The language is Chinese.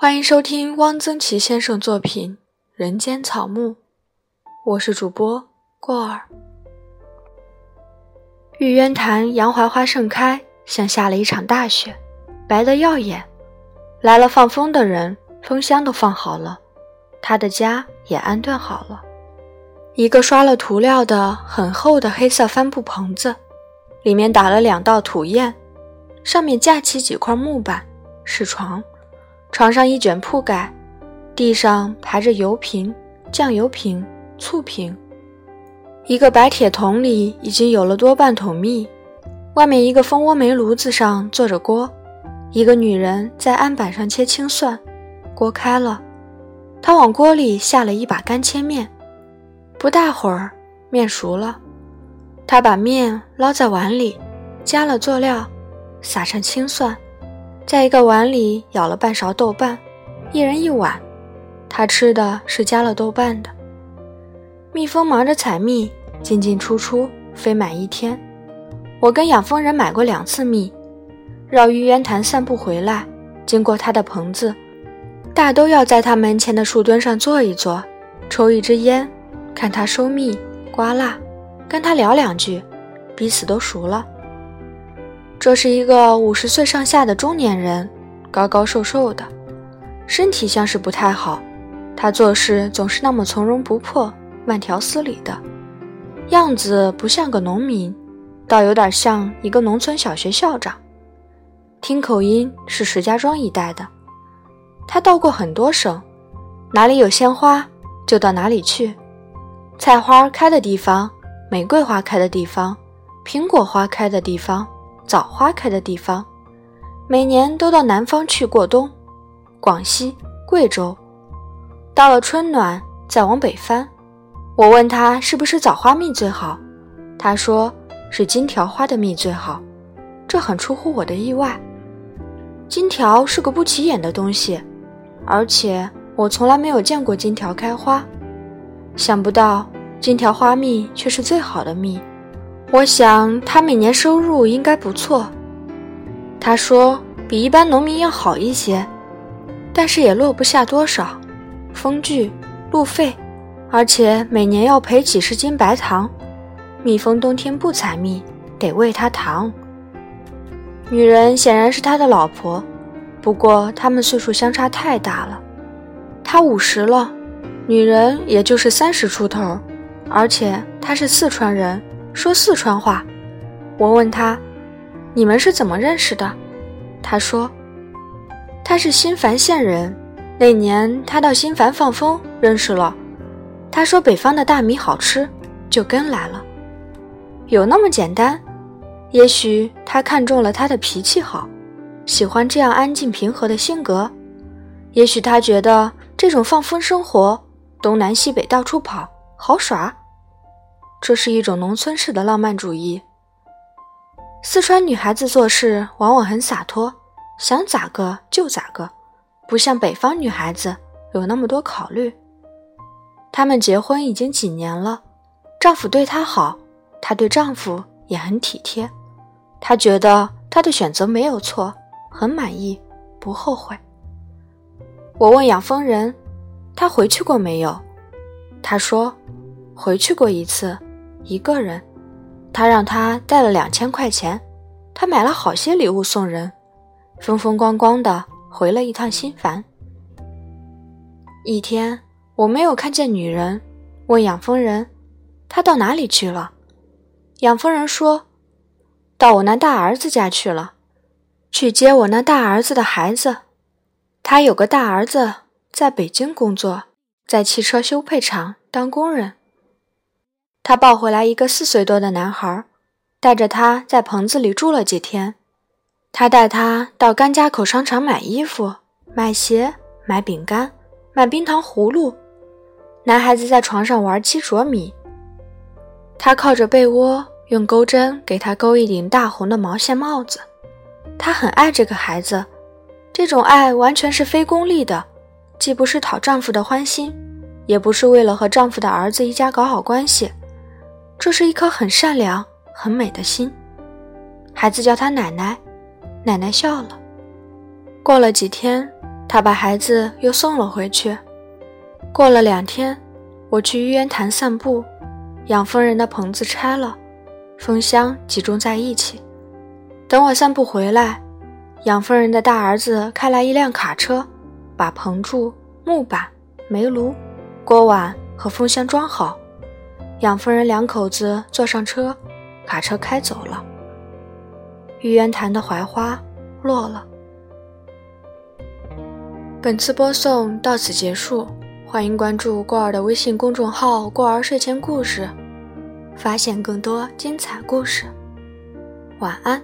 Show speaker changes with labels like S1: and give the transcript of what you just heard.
S1: 欢迎收听汪曾祺先生作品《人间草木》，我是主播过儿。玉渊潭洋槐花盛开，像下了一场大雪，白得耀眼。来了放风的人，风箱都放好了，他的家也安顿好了。一个刷了涂料的很厚的黑色帆布棚子，里面打了两道土堰，上面架起几块木板，是床。床上一卷铺盖，地上排着油瓶、酱油瓶、醋瓶。一个白铁桶里已经有了多半桶蜜，外面一个蜂窝煤炉子上坐着锅，一个女人在案板上切青蒜。锅开了，她往锅里下了一把干切面，不大会儿面熟了，她把面捞在碗里，加了佐料，撒上青蒜，在一个碗里舀了半勺豆瓣，一人一碗。他吃的是加了豆瓣的。蜜蜂忙着采蜜。进进出出，飞满一天。我跟养蜂人买过两次蜜，绕玉渊潭散步回来，经过他的棚子，大都要在他门前的树墩上坐一坐，抽一支烟，看他收蜜、刮蜡，跟他聊两句，彼此都熟了。这是一个五十岁上下的中年人，高高瘦瘦的，身体像是不太好。他做事总是那么从容不迫、慢条斯理的。样子不像个农民，倒有点像一个农村小学校长。听口音是石家庄一带的。他到过很多省，哪里有鲜花就到哪里去。菜花开的地方，玫瑰花开的地方，苹果花开的地方，枣花开的地方，每年都到南方去过冬。广西、贵州，到了春暖再往北翻。我问他是不是枣花蜜最好，他说是金条花的蜜最好，这很出乎我的意外。金条是个不起眼的东西，而且我从来没有见过金条开花，想不到金条花蜜却是最好的蜜。我想他每年收入应该不错。他说比一般农民要好一些，但是也落不下多少，风具、路费。而且每年要赔几十斤白糖，蜜蜂冬天不采蜜，得喂它糖。女人显然是他的老婆，不过他们岁数相差太大了，他五十了，女人也就是三十出头，而且他是四川人，说四川话。我问他：“你们是怎么认识的？”他说：“他是新繁县人，那年他到新繁放风，认识了。”他说：“北方的大米好吃，就跟来了。有那么简单？也许他看中了他的脾气好，喜欢这样安静平和的性格。也许他觉得这种放风生活，东南西北到处跑，好耍。这是一种农村式的浪漫主义。四川女孩子做事往往很洒脱，想咋个就咋个，不像北方女孩子有那么多考虑。”他们结婚已经几年了，丈夫对她好，她对丈夫也很体贴。她觉得她的选择没有错，很满意，不后悔。我问养蜂人，他回去过没有？他说，回去过一次，一个人。他让他带了两千块钱，他买了好些礼物送人，风风光光的回了一趟新繁。一天。我没有看见女人，问养蜂人：“她到哪里去了？”养蜂人说：“到我那大儿子家去了，去接我那大儿子的孩子。他有个大儿子在北京工作，在汽车修配厂当工人。他抱回来一个四岁多的男孩，带着他在棚子里住了几天。他带他到甘家口商场买衣服、买鞋、买饼干、买冰糖葫芦。”男孩子在床上玩七啄米，他靠着被窝用钩针给他钩一顶大红的毛线帽子。他很爱这个孩子，这种爱完全是非功利的，既不是讨丈夫的欢心，也不是为了和丈夫的儿子一家搞好关系，这是一颗很善良、很美的心。孩子叫他奶奶，奶奶笑了。过了几天，他把孩子又送了回去。过了两天，我去玉渊潭散步，养蜂人的棚子拆了，蜂箱集中在一起。等我散步回来，养蜂人的大儿子开来一辆卡车，把棚柱、木板、煤炉、锅碗和蜂箱装好。养蜂人两口子坐上车，卡车开走了。玉渊潭的槐花落了。本次播送到此结束，欢迎关注过儿的微信公众号“过儿睡前故事”，发现更多精彩故事。晚安。